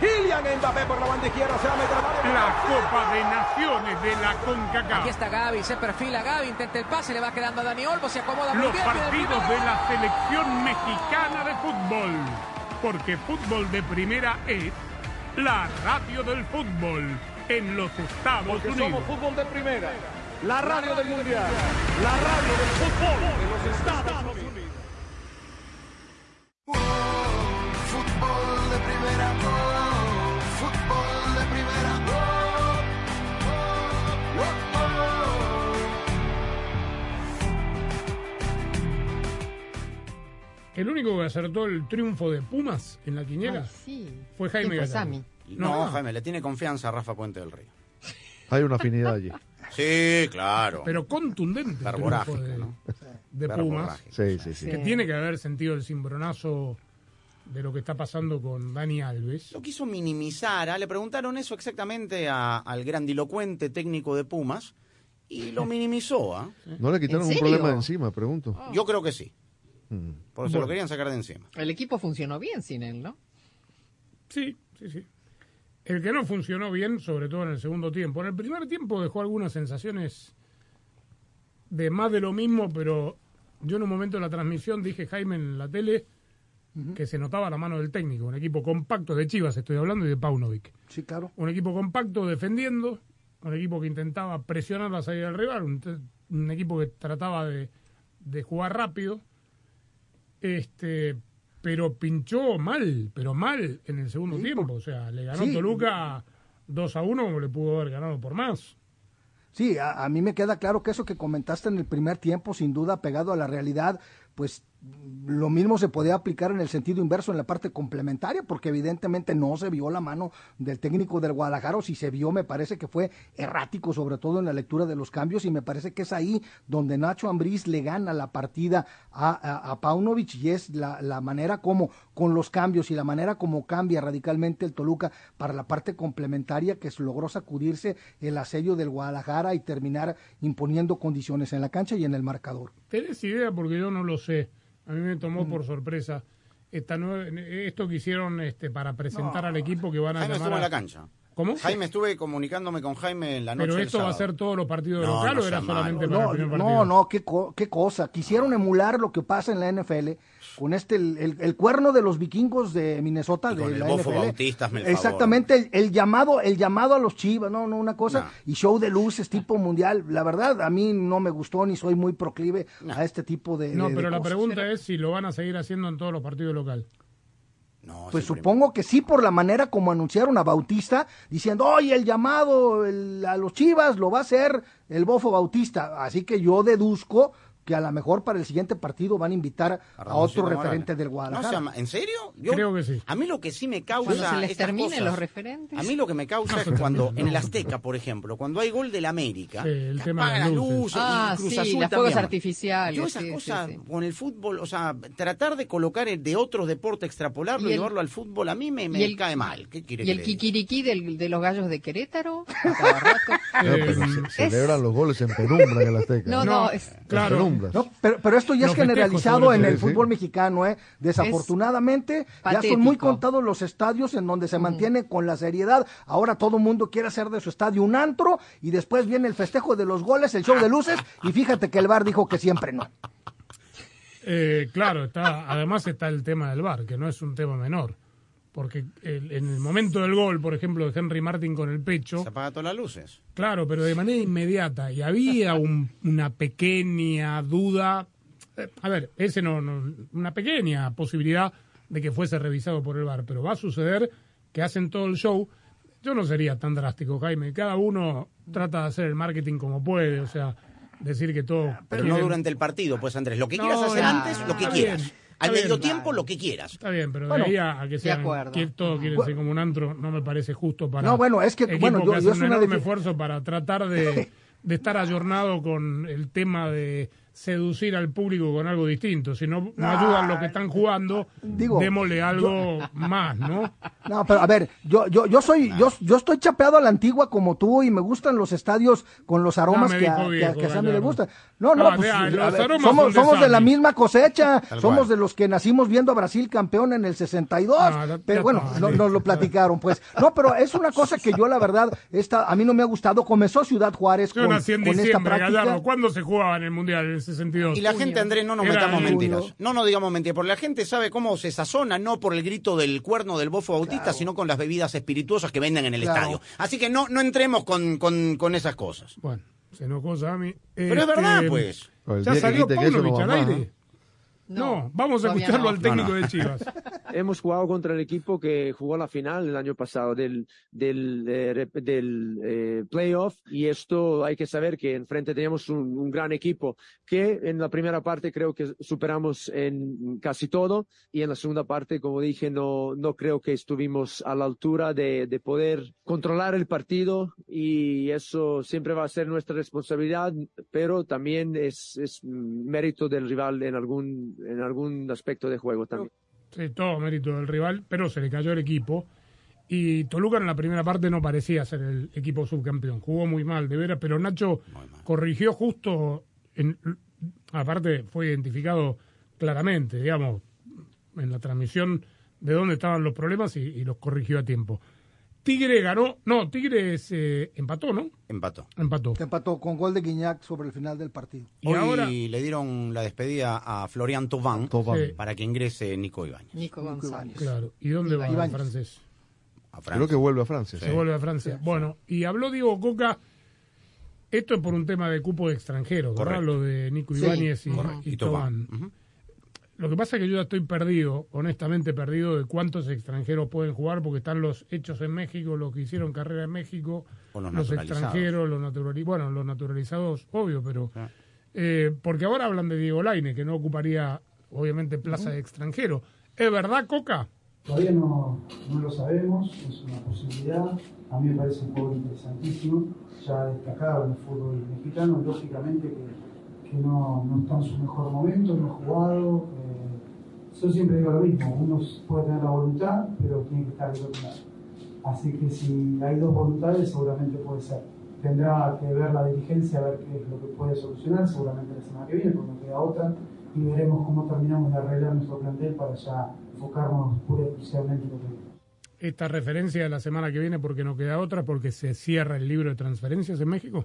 Kylian Mbappé por la banda izquierda, se va a meter área. La Copa de Naciones de la CONCACAF. Aquí está Gaby, se perfila Gaby, intenta el pase, le va quedando a Dani Olmo, se acomoda Los bien. partidos de la selección mexicana de fútbol. Porque fútbol de primera es la radio del fútbol en los Estados Porque Unidos. somos fútbol de primera. La radio del mundial. La radio del fútbol de los Estados único que acertó el triunfo de Pumas en la quiniela Ay, sí. fue Jaime ¿Quién fue, Gallardo. Sammy? No, No. Jaime, le tiene confianza a Rafa Puente del Río. Hay una afinidad allí. Sí, claro. Pero contundente. triunfo de, ¿no? de Pumas. Sí, sí, sí. Que tiene que haber sentido el cimbronazo de lo que está pasando con Dani Alves. Lo quiso minimizar. ¿ah? Le preguntaron eso exactamente a- al grandilocuente técnico de Pumas y lo minimizó. ¿ah? ¿No le quitaron ¿En un problema de encima, pregunto? Yo creo que sí. Mm. Por eso Bueno. lo querían sacar de encima. El equipo funcionó bien sin él, ¿no? Sí, sí, sí. El que no funcionó bien, sobre todo en el segundo tiempo. En el primer tiempo dejó algunas sensaciones de más de lo mismo, pero yo en un momento de la transmisión dije, Jaime, en la tele, que se notaba la mano del técnico. Un equipo compacto de Chivas, estoy hablando, y de Paunovic. Sí, claro. Un equipo compacto defendiendo, un equipo que intentaba presionar la salida del rival, un, un equipo que trataba de, de jugar rápido, este, pero pinchó mal, pero mal en el segundo tiempo. O sea, le ganó Sí. Toluca 2 a 1 como le pudo haber ganado por más. Sí, a, a mí me queda claro que eso que comentaste en el primer tiempo, sin duda pegado a la realidad, pues lo mismo se podía aplicar en el sentido inverso en la parte complementaria, porque evidentemente no se vio la mano del técnico del Guadalajara, o si se vio, me parece que fue errático, sobre todo en la lectura de los cambios, y me parece que es ahí donde Nacho Ambriz le gana la partida a, a, Paunovic, y es la, la manera como, con los cambios y la manera como cambia radicalmente el Toluca para la parte complementaria, que logró sacudirse el asedio del Guadalajara y terminar imponiendo condiciones en la cancha y en el marcador. ¿Tenés idea? Porque yo no lo sé. A mí me tomó por sorpresa esta nue- esto que hicieron este, para presentar No. al equipo que van a llamar estuvo en a- la cancha. ¿Cómo? Jaime, estuve comunicándome con Jaime en la noche ¿Pero del esto va a ser todos los partidos de No, local no o era solamente para No, el primer partido? no, no, qué, co- qué cosa. Quisieron emular lo que pasa en la NFL con este, el, el- el cuerno de los vikingos de Minnesota, de con el la bofo NFL. Exactamente, el, el llamado, el llamado a los chivas, no, no, una cosa, y show de luces tipo mundial. La verdad, a mí no me gustó ni soy muy proclive a este tipo de. No, de- de pero la cosas. pregunta es si lo van a seguir haciendo en todos los partidos local. Pues supongo que sí, por la manera como anunciaron a Bautista, diciendo, oye, el llamado el- a los Chivas lo va a hacer el Bofo Bautista. Así que yo deduzco que a lo mejor para el siguiente partido van a invitar a, Ramoncito otro Morales. referente del No, Guadalajara. o sea, ¿En serio? Yo- Creo que sí. A mí lo que sí me causa. Cuando se les terminen cosas- los referentes. A mí lo que me causa No es cuando termina, en el no. Azteca, por ejemplo, cuando hay gol del América, Sí, el que tema de apagan las luces. Ah, y Cruz sí, Azul las fuegos artificiales, Yo esas sí, cosas sí. con el fútbol, o sea, tratar de colocar el de otros deportes, extrapolarlo y, Y el- llevarlo al fútbol, a mí me, me y el- cae mal. ¿Qué quiere ¿Y el kikiriki del- de los gallos de Querétaro? A rato. No, ce- celebran los goles en penumbra en el Azteca. No, no, es- En claro. No, pero, pero esto ya Los es generalizado en el Sí, sí. fútbol mexicano, ¿eh? Desafortunadamente, ya son muy contados los estadios en donde se mantiene con la seriedad. Ahora todo el mundo quiere hacer de su estadio un antro y después viene el festejo de los goles, el show de luces y fíjate que el bar dijo que siempre no. Eh, claro, está, además está el tema del VAR, que no es un tema menor. Porque el- en el momento del gol, por ejemplo, de Henry Martin con el pecho, Se apagan todas las luces. claro, pero de manera inmediata, y había un- una pequeña duda, eh, a ver, ese no, no- una pequeña posibilidad de que fuese revisado por el VAR, pero va a suceder que hacen todo el show. Yo no sería tan drástico, Jaime. Cada uno trata de hacer el marketing como puede, o sea, decir que todo. Pero no durante el partido, pues Andrés. Lo que No, quieras hacer antes, lo que quieras. bien, Al bien. medio tiempo, lo que quieras. Está bien, pero Bueno, de ahí a, que sean, que todos quieren ser como un antro, no me parece justo para No, bueno, es que, bueno, yo- que yo es un enorme esfuerzo para tratar de, de estar ayornado con el tema de seducir al público con algo distinto. Si no, no ayudan los que están jugando, Digo, démosle algo más, ¿no? No, pero a ver, yo, yo, yo soy, yo, yo estoy chapeado a la antigua como tú y me gustan los estadios con los aromas me que, a, que viejo, que a Sammy le gustan. No, no, Ah, pues, los ver, aromas somos, son de somos de la misma cosecha, Tal somos cual. de los que nacimos viendo a Brasil campeón en el 62, Ah, ya- pero ya bueno, no- nos lo platicaron, pues. No, pero es una cosa que yo la verdad, esta, a mí no me ha gustado. Comenzó Ciudad Juárez Yo con, nací en con esta práctica. Gallardo. ¿Cuándo se jugaba en el Mundial 62? Y la gente, Andrés, no nos Era metamos en mentiras. No nos digamos mentiras, porque la gente sabe cómo se sazona, no por el grito del cuerno del bofo bautista, sino con las bebidas espirituosas que venden en el Claro. estadio. Así que no, no entremos con, con, con esas cosas. Bueno, se enojó Sammy. Pero es verdad, pues. El Ya salió al aire. ¿Eh? No, vamos a escucharlo no. al técnico No, no. de Chivas. Hemos jugado contra el equipo que jugó la final el año pasado del, del, eh, del eh, playoff y esto hay que saber que enfrente teníamos un, un gran equipo que en la primera parte creo que superamos en casi todo y en la segunda parte, como dije, no, no creo que estuvimos a la altura de, de poder controlar el partido y eso siempre va a ser nuestra responsabilidad, pero también es, es mérito del rival en algún, en algún aspecto de juego también. Sí, todo mérito del rival, pero se le cayó el equipo. Y Toluca en la primera parte no parecía ser el equipo subcampeón. Jugó muy mal, de veras, pero Nacho corrigió justo. En, aparte, fue identificado claramente, digamos, en la transmisión de dónde estaban los problemas y, y los corrigió a tiempo. Tigre ganó, no, Tigre eh, empató, ¿no? Empató. Empató. Empató con gol de Guiñac sobre el final del partido. Y Hoy ahora- le dieron la despedida a Florian. Sí. para que ingrese Nico Ibáñez. Nico González. Claro. ¿Y dónde va el francés? A Francia. Creo que vuelve a Francia. Se vuelve a Francia. Bueno, y habló Diego Coca. Esto es por un tema de cupo de extranjeros, ¿verdad? Correcto. Lo de Nico Sí, Ibáñez y. Thauvin. Ujú. Lo que pasa es que yo ya estoy perdido, honestamente perdido, de cuántos extranjeros pueden jugar, porque están los hechos en México, los que hicieron carrera en México, O los extranjeros, los naturalizados, bueno, los naturalizados, obvio, pero... eh, porque ahora hablan de Diego Laine, que no ocuparía, obviamente, plaza de extranjero. ¿Es verdad, Coca? Todavía no, no lo sabemos, es una posibilidad. A mí me parece un jugador interesantísimo, ya destacado en el fútbol mexicano. Lógicamente que, que no, no está en su mejor momento, no ha jugado. eh, yo siempre digo lo mismo: uno puede tener la voluntad, pero tiene que estar lado. Así que si hay dos voluntades, seguramente puede ser. Tendrá que ver la dirigencia, a ver qué es lo que puede solucionar, seguramente la semana que viene, porque no queda otra, y veremos cómo terminamos de arreglar nuestro plantel para ya enfocarnos pura y exclusivamente en lo que viene. esta referencia de la semana que viene porque no queda otra, porque se cierra el libro de transferencias en México.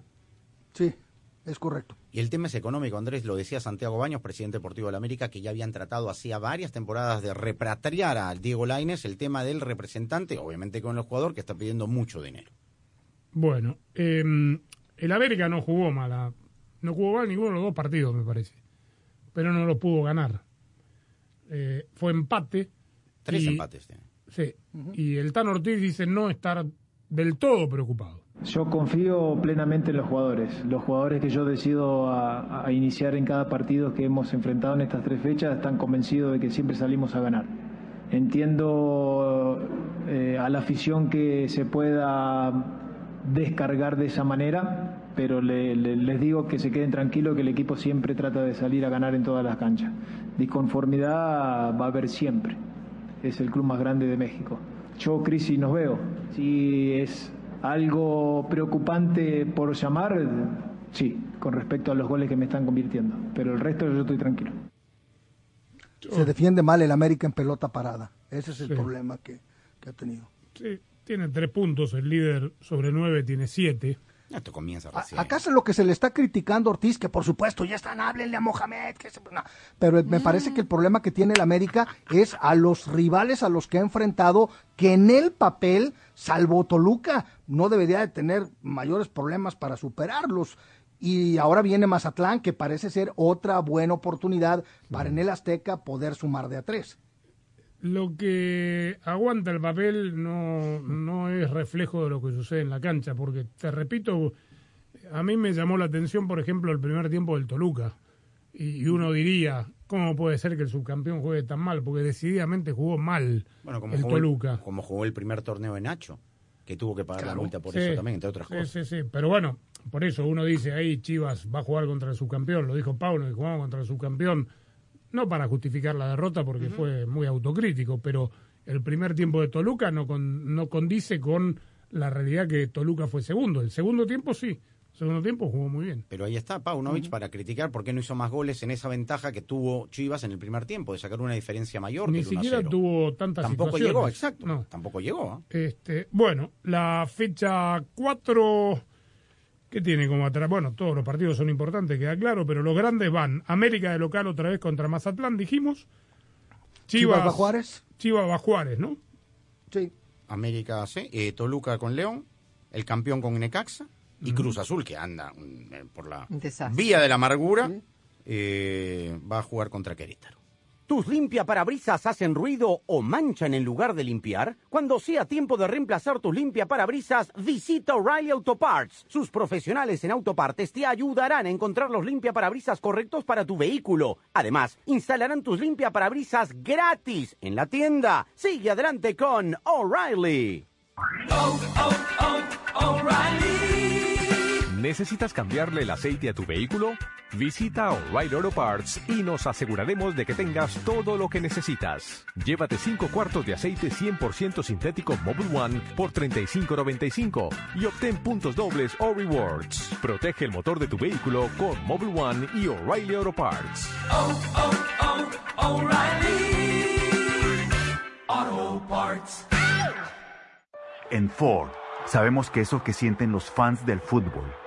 Sí, es correcto. Y el tema es económico, Andrés, lo decía Santiago Baños, presidente deportivo de la América, que ya habían tratado hacía varias temporadas de repatriar a Diego Laines el tema del representante, obviamente con el jugador que está pidiendo mucho dinero. Bueno, eh, el América no jugó mal, a- no jugó mal ninguno de los dos partidos, me parece, pero no lo pudo ganar. Eh, fue empate. Tres y- empates tiene. Sí, y el Tan Ortiz dice no estar del todo preocupado. Yo confío plenamente en los jugadores. Los jugadores que yo decido a, iniciar en cada partido que hemos enfrentado en estas tres fechas están convencidos de que siempre salimos a ganar. Entiendo eh, a la afición que se pueda descargar de esa manera, pero le- le- les digo que se queden tranquilos que el equipo siempre trata de salir a ganar en todas las canchas. Disconformidad va a haber siempre. Es el club más grande de México. Yo crisis nos veo. Si es algo preocupante por llamar, sí, con respecto a los goles que me están convirtiendo. Pero el resto yo estoy tranquilo. Se defiende mal el América en pelota parada. Ese es el Sí. problema que, que ha tenido. Sí, tiene tres puntos, el líder sobre nueve tiene siete. Esto comienza A- recién. Acá es lo que se le está criticando a Ortiz, que por supuesto ya están, háblenle a Mohamed. Que se- no. Pero me parece que el problema que tiene el América es a los rivales a los que ha enfrentado, que en el papel, salvo Toluca, no debería de tener mayores problemas para superarlos. Y ahora viene Mazatlán, que parece ser otra buena oportunidad para en el Azteca poder sumar de a tres. Lo que aguanta el papel no, no es reflejo de lo que sucede en la cancha, porque te repito, a mí me llamó la atención, por ejemplo, el primer tiempo del Toluca. Y, y uno diría, ¿cómo puede ser que el subcampeón juegue tan mal? Porque decididamente jugó mal Bueno, como el jugó, Toluca. como jugó el primer torneo de Nacho, que tuvo que pagar la multa por Sí, eso también, entre otras sí, cosas. Sí, sí, pero bueno, por eso uno dice ahí Chivas va a jugar contra el subcampeón, lo dijo Paulo, que jugamos contra el subcampeón, no para justificar la derrota porque fue muy autocrítico, pero el primer tiempo de Toluca no, con, no condice con la realidad que Toluca fue segundo. El segundo tiempo sí, el segundo tiempo jugó muy bien. Pero ahí está Paunovic para criticar por qué no hizo más goles en esa ventaja que tuvo Chivas en el primer tiempo, de sacar una diferencia mayor Ni que el 1 a siquiera 0. tuvo tantas Tampoco llegó, exacto. No. Tampoco llegó. Este, bueno, la fecha 4, ¿qué tiene como atrás? Bueno, todos los partidos son importantes, queda claro, pero los grandes van. América de local otra vez contra Mazatlán, dijimos. Chivas va Juárez. Chivas va Juárez, ¿no? Sí. América C, eh, Toluca con León, el campeón con Necaxa y Cruz Azul, que anda mm, eh, por la vía de la amargura, eh, va a jugar contra Querétaro. ¿Tus limpiaparabrisas hacen ruido o manchan en lugar de limpiar? Cuando sea tiempo de reemplazar tus limpiaparabrisas, visita O'Reilly Auto Parts. Sus profesionales en autopartes te ayudarán a encontrar los limpiaparabrisas correctos para tu vehículo. Además, instalarán tus limpiaparabrisas gratis en la tienda. Sigue adelante con O'Reilly. ¿Necesitas cambiarle el aceite a tu vehículo? Visita O'Reilly Auto Parts y nos aseguraremos de que tengas todo lo que necesitas. Llévate 5 cuartos de aceite 100% sintético Mobile One por $35.95 y obtén puntos dobles o rewards. Protege el motor de tu vehículo con Mobile One y O'Reilly Auto Parts. En Ford, sabemos que eso que sienten los fans del fútbol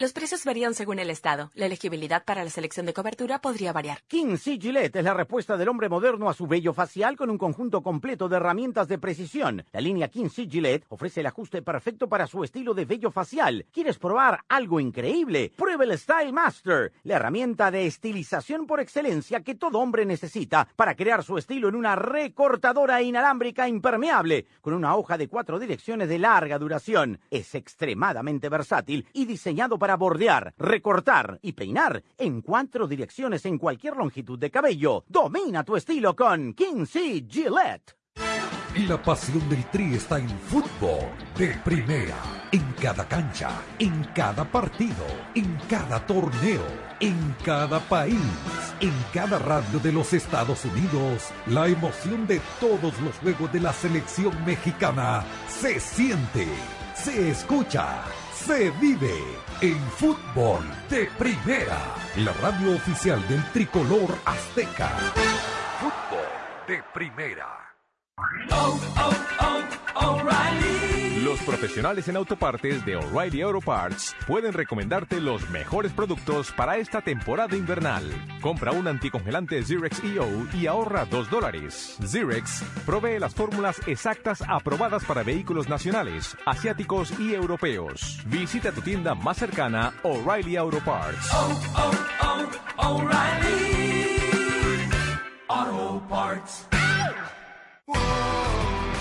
Los precios varían según el estado. La elegibilidad para la selección de cobertura podría variar. King C. Gillette es la respuesta del hombre moderno a su vello facial con un conjunto completo de herramientas de precisión. La línea King C. Gillette ofrece el ajuste perfecto para su estilo de vello facial. ¿Quieres probar algo increíble? Prueba el Style Master, la herramienta de estilización por excelencia que todo hombre necesita para crear su estilo en una recortadora inalámbrica impermeable con una hoja de cuatro direcciones de larga duración. Es extremadamente versátil y diseñado para bordear, recortar y peinar en cuatro direcciones en cualquier longitud de cabello. Domina tu estilo con Kinsey Gillette. La pasión del Tri está en fútbol de primera, en cada cancha, en cada partido, en cada torneo, en cada país, en cada radio de los Estados Unidos. La emoción de todos los juegos de la selección mexicana se siente, se escucha, se vive en fútbol de primera, la radio oficial del tricolor azteca. Fútbol de primera. Los profesionales en autopartes de O'Reilly Auto Parts pueden recomendarte los mejores productos para esta temporada invernal. Compra un anticongelante Zirex EO y ahorra 2 dólares. Zirex provee las fórmulas exactas aprobadas para vehículos nacionales, asiáticos y europeos. Visita tu tienda más cercana, O'Reilly Auto Parts. Auto Parts.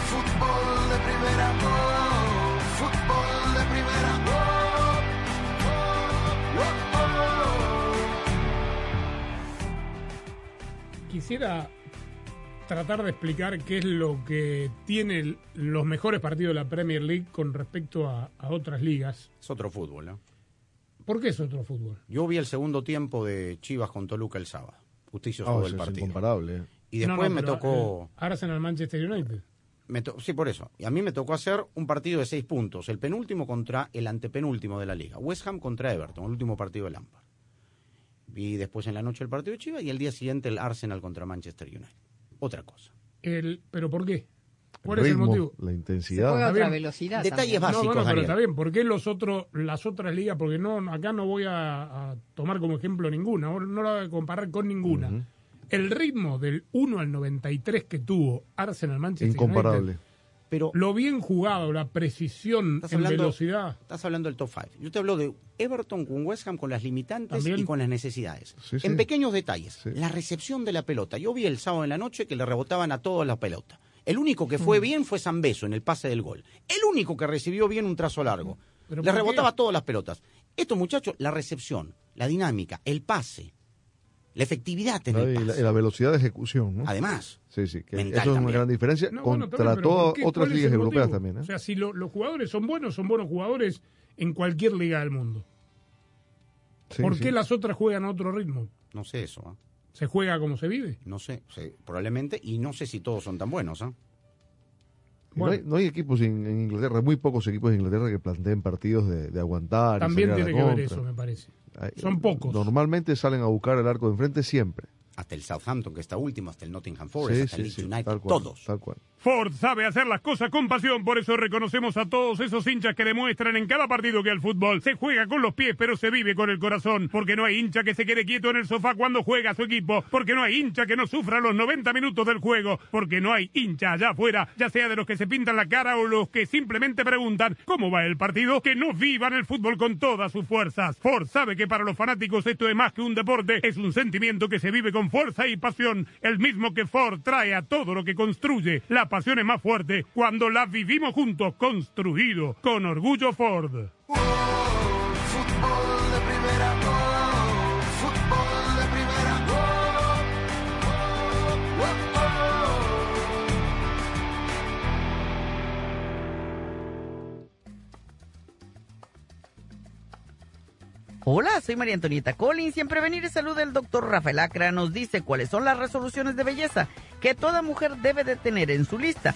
fútbol de primera, Quisiera tratar de explicar qué es lo que tiene los mejores partidos de la Premier League con respecto a, a otras ligas. Es otro fútbol, ¿no? ¿Por qué es otro fútbol? Yo vi el segundo tiempo de Chivas con Toluca el sábado. Usted hizo Ah, todo el es partido. incomparable. Y después No, no, me tocó... eh, Arsenal Manchester United. me to- sí, por eso. Y a mí me tocó hacer un partido de seis puntos. El penúltimo contra el antepenúltimo de la liga. West Ham contra Everton, el último partido de Lampard. Vi después en la noche el partido de Chivas y el día siguiente el Arsenal contra Manchester United. Otra cosa. El, ¿Pero por qué? El ¿Cuál es el motivo? la intensidad. Está otra velocidad. Detalles también. básicos, no, bueno, pero está bien. ¿Por qué los otros, las otras ligas? Porque no, acá no voy a, a tomar como ejemplo ninguna, no no la voy a comparar con ninguna. El ritmo del 1 al 93 que tuvo Arsenal Manchester Incomparable. United, Pero lo bien jugado, la precisión en hablando- velocidad. Estás hablando del top 5. Yo te hablo de Everton con West Ham con las limitantes También. y con las necesidades. Sí, sí. En pequeños detalles. Sí. La recepción de la pelota. Yo vi el sábado en la noche que le rebotaban a todos la pelota. El único que Mm. fue bien fue Zambeso en el pase del gol. El único que recibió bien un trazo largo. ¿Pero Le rebotaba todas las pelotas. Estos muchachos, la recepción, la dinámica, el pase, la efectividad en Y el la, y la velocidad de ejecución. ¿no? Además, Sí, sí, que eso es una también. gran diferencia No, bueno, contra bien, pero todas otras ¿Cuál es ligas europeas también. ¿eh? O sea, si lo- los jugadores son buenos, son buenos jugadores en cualquier liga del mundo. Sí, ¿Por sí. qué las otras juegan a otro ritmo? no sé eso. ¿ah? ¿Se juega como se vive? No sé, sí, probablemente. Y no sé si todos son tan buenos. ¿ah? No, hay, no hay equipos en, en Inglaterra, muy pocos equipos en Inglaterra que planteen partidos de, de aguantar. También tiene que ver eso, me parece. Hay- Son pocos. Normalmente salen a buscar el arco de enfrente siempre. Hasta el Southampton, que está último, hasta el Nottingham Forest, Sí, hasta sí, el Leeds sí, United, tal cual, todos. Tal cual. Ford sabe hacer las cosas con pasión, por eso reconocemos a todos esos hinchas que demuestran en cada partido que el fútbol se juega con los pies, pero se vive con el corazón. Porque no hay hincha que se quede quieto en el sofá cuando juega su equipo. Porque no hay hincha que no sufra los 90 minutos del juego. Porque no hay hincha allá afuera, ya sea de los que se pintan la cara o los que simplemente preguntan cómo va el partido, que no vivan el fútbol con todas sus fuerzas. Ford sabe que para los fanáticos esto es más que un deporte, es un sentimiento que se vive con fuerza y pasión, el mismo que Ford trae a todo lo que construye. La pasión es más fuerte cuando la vivimos juntos, construido con orgullo Ford. Hola, soy María Antonieta Collins. Siempre venir y salud el doctor Rafael Acra nos dice cuáles son las resoluciones de belleza que toda mujer debe de tener en su lista.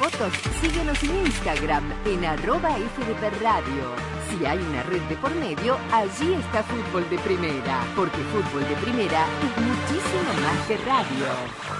fotos, síguenos en Instagram en arroba FDP Radio. Si hay una red de por medio, allí está Fútbol de Primera, porque Fútbol de Primera es muchísimo más que radio.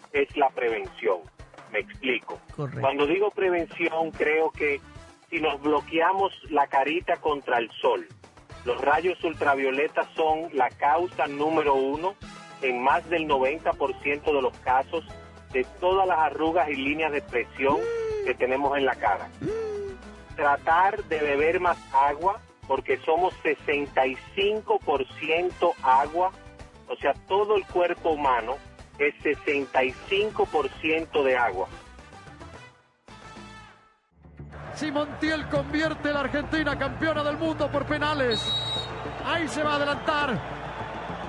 es la prevención. Me explico. Correcto. Cuando digo prevención, creo que si nos bloqueamos la carita contra el sol, los rayos ultravioletas son la causa número uno en más del 90% de los casos de todas las arrugas y líneas de expresión que tenemos en la cara. Tratar de beber más agua, porque somos 65% agua, o sea, todo el cuerpo humano es 65% de agua. Si Montiel convierte la Argentina campeona del mundo por penales. Ahí se va a adelantar.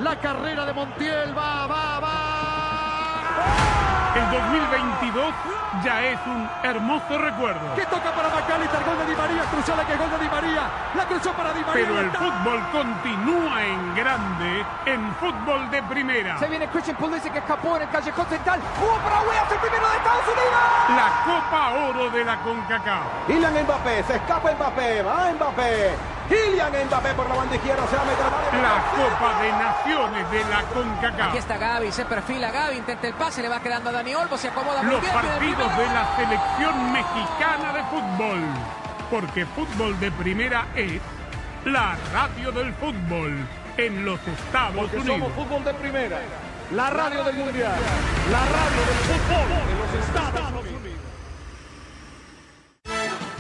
La carrera de Montiel va, va, va. El 2022 ya es un hermoso recuerdo. Que toca para Macalister, gol de Di María, cruzó la que gol de Di María, la cruzó para Di María. Pero el ¡Está! fútbol continúa en grande en fútbol de primera. Se viene Christian Pulisic que escapó en el callejón central. ¡Jugó para Weas, el primero de Estados Unidos! La Copa Oro de la CONCACAF. Kylian Mbappé, se escapa Mbappé, va Mbappé. Kylian Mbappé por la banda izquierda, se va a meter. La Copa de Naciones de la CONCACAF. Aquí está Gaby, se perfila Gaby, intenta el pase, le va quedando a Dani Olmo, se acomoda muy Los bien. viene el partidos primero. de la selección mexicana de fútbol. Porque fútbol de primera es la radio del fútbol en los Estados Porque Unidos. somos fútbol de primera. La radio del mundial. La radio del fútbol de los Estados Unidos.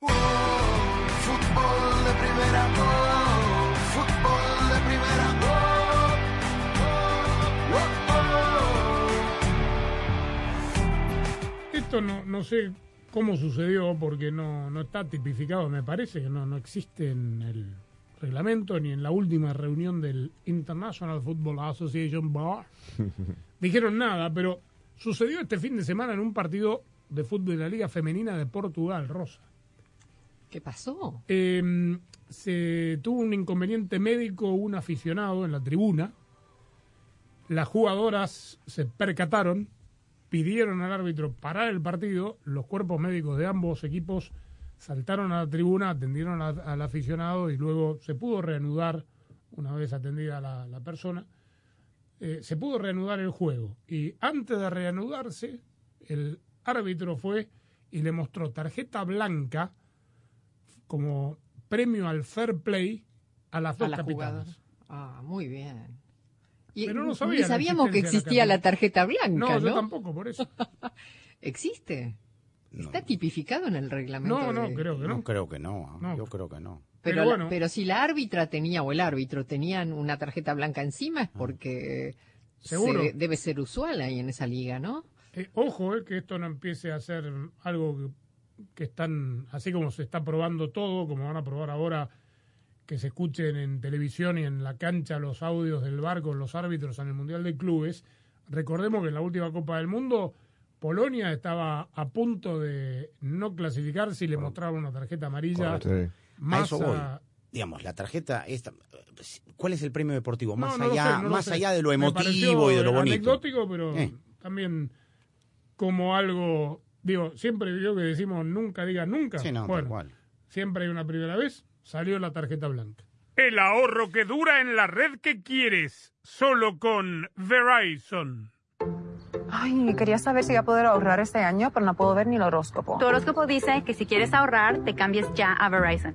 Fútbol de primera, fútbol de primera, esto no, no sé cómo sucedió porque no, no está tipificado, me parece que no, no existe en el reglamento ni en la última reunión del International Football Association Bar. Dijeron nada, pero sucedió este fin de semana en un partido de fútbol de la Liga Femenina de Portugal, Rosa. ¿Qué pasó? Eh, se tuvo un inconveniente médico, un aficionado en la tribuna. Las jugadoras se percataron, pidieron al árbitro parar el partido. Los cuerpos médicos de ambos equipos saltaron a la tribuna, atendieron al aficionado y luego se pudo reanudar, una vez atendida la, la persona, eh, se pudo reanudar el juego. Y antes de reanudarse, el árbitro fue y le mostró tarjeta blanca como premio al fair play a las A dos las capitanas. Ah, muy bien. Y Pero no sabía sabíamos que la existía la tarjeta blanca, No, ¿no? yo tampoco, por eso. ¿Existe? ¿Está tipificado en el reglamento? No, no, de- creo que no. No creo que no, No. yo creo que no. Pero, Pero la- bueno. pero si la árbitra tenía o el árbitro tenían una tarjeta blanca encima es porque Seguro. se- debe ser usual ahí en esa liga, ¿no? Eh, ojo, eh, que esto no empiece a ser algo que, que están, así como se está probando todo, como van a probar ahora que se escuchen en televisión y en la cancha los audios del bar con los árbitros en el Mundial de Clubes. Recordemos que en la última Copa del Mundo Polonia estaba a punto de no clasificar si le mostraban una tarjeta amarilla. Correcto. a Más eso voy. a- Digamos, la tarjeta, esta, ¿cuál es el premio deportivo? No, Más no allá, sé, no lo más allá de lo emotivo y de lo bonito. Anecdótico, pero Eh. también como algo, digo, siempre yo que decimos nunca diga nunca. Sí, no, tal bueno, cual. siempre hay una primera vez, salió la tarjeta blanca. El ahorro que dura en la red que quieres, solo con Verizon. Ay, quería saber si iba a poder ahorrar este año, pero no puedo ver ni el horóscopo. Tu horóscopo dice que si quieres ahorrar, te cambies ya a Verizon.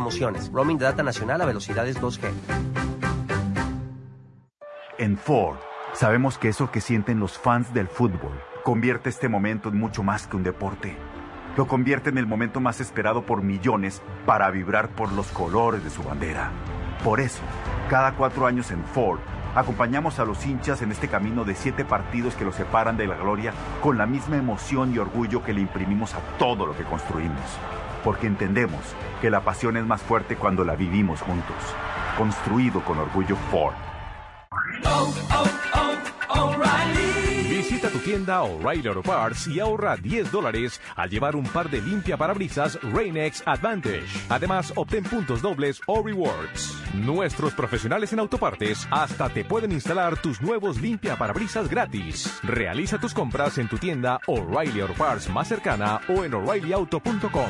Roaming de data nacional a velocidades 2G. En Ford, sabemos que eso que sienten los fans del fútbol convierte este momento en mucho más que un deporte. Lo convierte en el momento más esperado por millones para vibrar por los colores de su bandera. Por eso, cada cuatro años en Ford, acompañamos a los hinchas en este camino de siete partidos que los separan de la gloria con la misma emoción y orgullo que le imprimimos a todo lo que construimos. Porque entendemos que la pasión es más fuerte cuando la vivimos juntos. Construido con orgullo Ford. Visita tu tienda O'Reilly Auto Parts y ahorra 10 dólares al llevar un par de limpia parabrisas Rain-X Advantage. Además, obtén puntos dobles o rewards. Nuestros profesionales en autopartes hasta te pueden instalar tus nuevos limpia parabrisas gratis. Realiza tus compras en tu tienda O'Reilly Auto Parts más cercana o en o'ReillyAuto.com.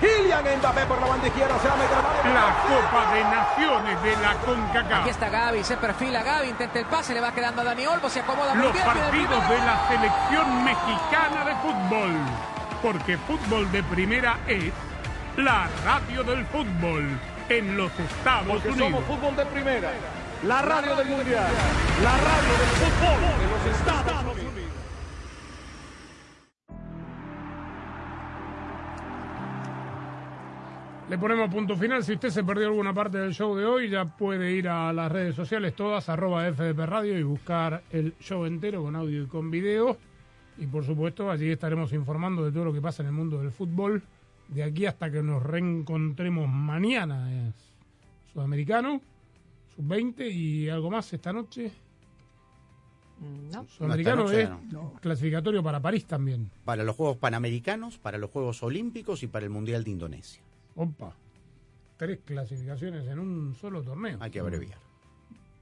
Kylian Mbappé por la banda izquierda, se va a meter al La Copa de Naciones de la CONCACAF. Aquí está Gaby, se perfila Gaby, intenta el pase, le va quedando a Dani Olmo, se acomoda muy Los bien. viene el partidos de la selección mexicana de fútbol. Porque fútbol de primera es la radio del fútbol en los Estados Porque Unidos. somos fútbol de primera. La radio del mundial. La radio del fútbol de los Estados Unidos. Le ponemos punto final. Si usted se perdió alguna parte del show de hoy, ya puede ir a las redes sociales todas, arroba FDP Radio y buscar el show entero con audio y con video. Y por supuesto, allí estaremos informando de todo lo que pasa en el mundo del fútbol. De aquí hasta que nos reencontremos mañana. Es sudamericano, sub-20 y algo más esta noche. No. Sudamericano No, es clasificatorio para París también. Para los Juegos Panamericanos, para los Juegos Olímpicos y para el Mundial de Indonesia. Opa. Tres clasificaciones en un solo torneo. Hay que abreviar.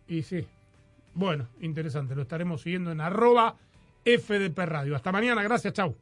Y sí. Bueno, interesante. Lo estaremos siguiendo en arroba FDP Radio. Hasta mañana. Gracias. Chau.